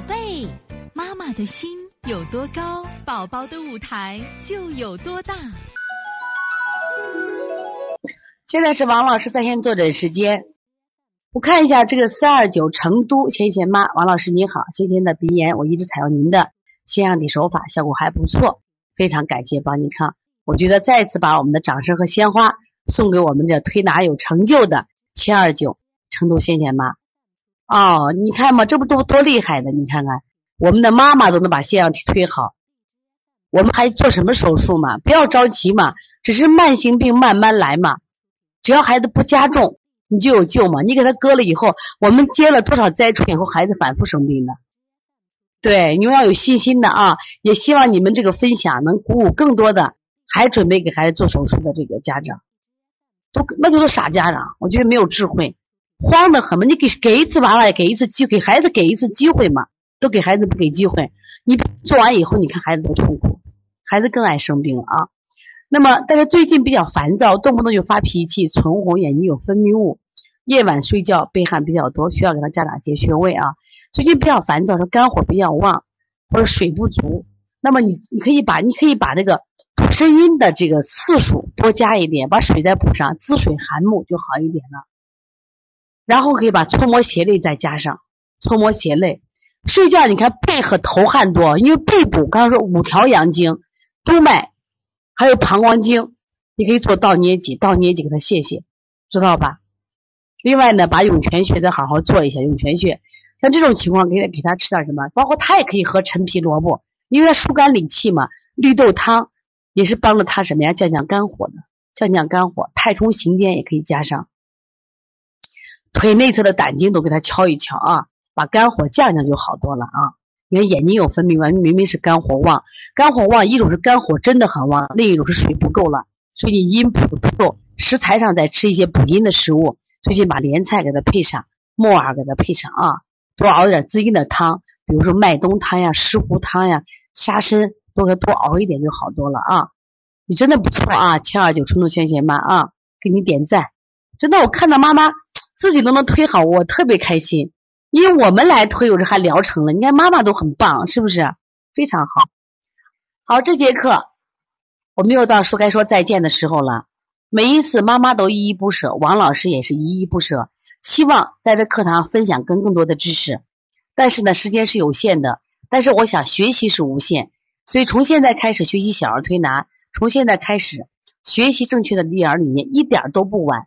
宝贝，妈妈的心有多高，宝宝的舞台就有多大。现在是王老师在线坐诊时间。我看一下这个四二九成都芊芊妈，王老师你好，先前的鼻炎我一直采用您的腺样体手法，效果还不错，非常感谢邦尼康。我觉得再次把我们的掌声和鲜花送给我们这推拿有成就的七二九成都芊芊妈。哦，你看嘛，这不都多厉害的？你看看，我们的妈妈都能把腺样体推好，我们还做什么手术嘛？不要着急嘛，只是慢性病慢慢来嘛。只要孩子不加重，你就有救嘛。你给他割了以后，我们接了多少灾出以后，孩子反复生病的。对，你们要有信心的啊！也希望你们这个分享能鼓舞更多的还准备给孩子做手术的这个家长，都那就是傻家长，我觉得没有智慧。慌得很嘛！你给给一次娃娃，给一次机，给孩子给一次机会嘛，都给孩子不给机会。你做完以后，你看孩子多痛苦，孩子更爱生病了啊。那么，但是最近比较烦躁，动不动就发脾气，唇红，眼睛有分泌物，夜晚睡觉背汗比较多，需要给他加哪些穴位啊？最近比较烦躁，说肝火比较旺，或者水不足。那么你你可以把你可以把这个补肾阴的这个次数多加一点，把水再补上，滋水涵木就好一点了。然后可以把搓摩胁肋再加上，搓摩胁肋。睡觉你看背和头汗多，因为背部刚刚说五条阳经，督脉，还有膀胱经，你可以做倒捏脊，倒捏脊给他泄泄，知道吧？另外呢，把涌泉穴再好好做一下涌泉穴。像这种情况，给他给他吃点什么？包括他也可以喝陈皮萝卜，因为他疏肝理气嘛。绿豆汤也是帮着他什么呀？降降肝火的，降降肝火。太冲行间也可以加上。腿内侧的胆经都给它敲一敲啊，把肝火降降就好多了啊。你看眼睛有分泌完，明明是肝火旺，肝火旺一种是肝火真的很旺，另一种是水不够了，所以你阴补的不够。食材上再吃一些补阴的食物，最近把莲菜给它配上，木耳给它配上啊，多熬点滋阴的汤，比如说麦冬汤呀、石斛汤呀、沙参，都给它多熬一点就好多了啊。你真的不错啊，七二九冲动先贤妈啊，给你点赞，真的我看到妈妈。自己都能推好，我特别开心，因为我们来推，我这还疗程了。你看妈妈都很棒，是不是？非常好。好，这节课我们又到说该说再见的时候了。每一次妈妈都依依不舍，王老师也是依依不舍，希望在这课堂分享更更多的知识。但是呢，时间是有限的，但是我想学习是无限，所以从现在开始学习小儿推拿，从现在开始学习正确的育儿理念，一点都不晚。